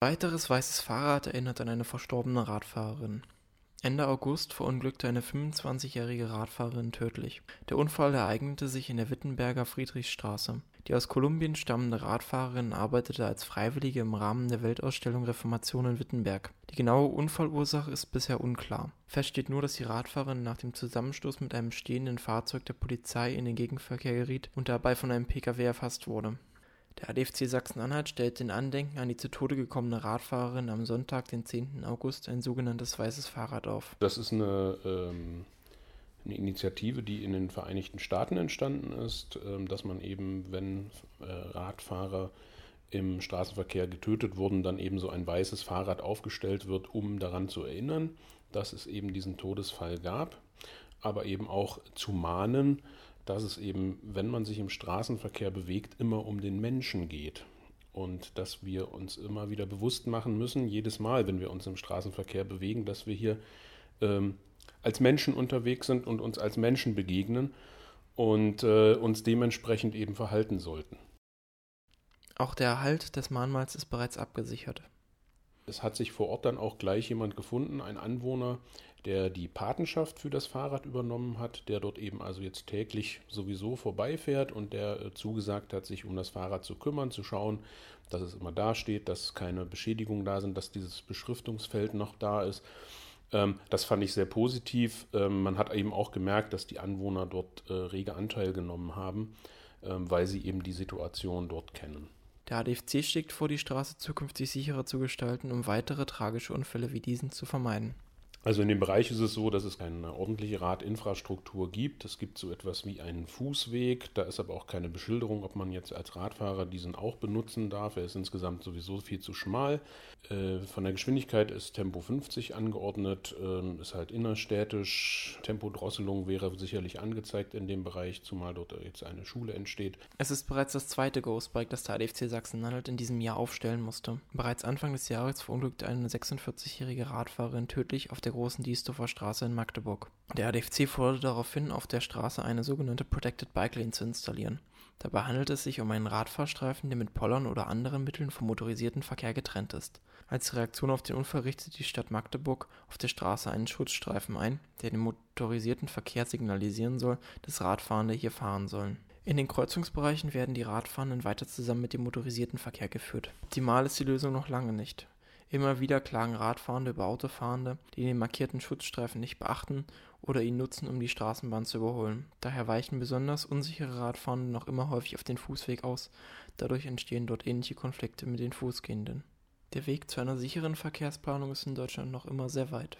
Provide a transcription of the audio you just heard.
Weiteres weißes Fahrrad erinnert an eine verstorbene Radfahrerin. Ende August verunglückte eine 25-jährige Radfahrerin tödlich. Der Unfall ereignete sich in der Wittenberger Friedrichstraße. Die aus Kolumbien stammende Radfahrerin arbeitete als Freiwillige im Rahmen der Weltausstellung Reformation in Wittenberg. Die genaue Unfallursache ist bisher unklar. Fest steht nur, dass die Radfahrerin nach dem Zusammenstoß mit einem stehenden Fahrzeug der Polizei in den Gegenverkehr geriet und dabei von einem Pkw erfasst wurde der ADFC Sachsen-Anhalt stellt in Andenken an die zu Tode gekommene Radfahrerin am Sonntag, den 10. August, ein sogenanntes weißes Fahrrad auf. Das ist eine, ähm, eine Initiative, die in den Vereinigten Staaten entstanden ist, ähm, dass man eben, wenn äh, Radfahrer im Straßenverkehr getötet wurden, dann eben so ein weißes Fahrrad aufgestellt wird, um daran zu erinnern, dass es eben diesen Todesfall gab, aber eben auch zu mahnen, dass es eben, wenn man sich im Straßenverkehr bewegt, immer um den Menschen geht. Und dass wir uns immer wieder bewusst machen müssen, jedes Mal, wenn wir uns im Straßenverkehr bewegen, dass wir hier ähm, als Menschen unterwegs sind und uns als Menschen begegnen und äh, uns dementsprechend eben verhalten sollten. Auch der Erhalt des Mahnmals ist bereits abgesichert. Es hat sich vor Ort dann auch gleich jemand gefunden, ein Anwohner, der die Patenschaft für das Fahrrad übernommen hat, der dort eben also jetzt täglich sowieso vorbeifährt und der äh, zugesagt hat, sich um das Fahrrad zu kümmern, zu schauen, dass es immer da steht, dass keine Beschädigungen da sind, dass dieses Beschriftungsfeld noch da ist. Ähm, das fand ich sehr positiv. Ähm, man hat eben auch gemerkt, dass die Anwohner dort äh, rege Anteil genommen haben, ähm, weil sie eben die Situation dort kennen. Der ADFC schlägt vor, die Straße zukünftig sicherer zu gestalten, um weitere tragische Unfälle wie diesen zu vermeiden. Also in dem Bereich ist es so, dass es eine ordentliche Radinfrastruktur gibt. Es gibt so etwas wie einen Fußweg. Da ist aber auch keine Beschilderung, ob man jetzt als Radfahrer diesen auch benutzen darf. Er ist insgesamt sowieso viel zu schmal. Äh, von der Geschwindigkeit ist Tempo 50 angeordnet, ähm, ist halt innerstädtisch. Tempodrosselung wäre sicherlich angezeigt in dem Bereich, zumal dort jetzt eine Schule entsteht. Es ist bereits das zweite Ghostbike, das der ADFC Sachsen-Anhalt in diesem Jahr aufstellen musste. Bereits Anfang des Jahres verunglückte eine 46-jährige Radfahrerin tödlich auf der Großen Diesdorfer Straße in Magdeburg. Der ADFC forderte daraufhin, auf der Straße eine sogenannte Protected Bike Lane zu installieren. Dabei handelt es sich um einen Radfahrstreifen, der mit Pollern oder anderen Mitteln vom motorisierten Verkehr getrennt ist. Als Reaktion auf den Unfall richtet die Stadt Magdeburg auf der Straße einen Schutzstreifen ein, der dem motorisierten Verkehr signalisieren soll, dass Radfahrende hier fahren sollen. In den Kreuzungsbereichen werden die Radfahrenden weiter zusammen mit dem motorisierten Verkehr geführt. Optimal ist die Lösung noch lange nicht. Immer wieder klagen Radfahrende über Autofahrende, die den markierten Schutzstreifen nicht beachten oder ihn nutzen, um die Straßenbahn zu überholen. Daher weichen besonders unsichere Radfahrende noch immer häufig auf den Fußweg aus. Dadurch entstehen dort ähnliche Konflikte mit den Fußgehenden. Der Weg zu einer sicheren Verkehrsplanung ist in Deutschland noch immer sehr weit.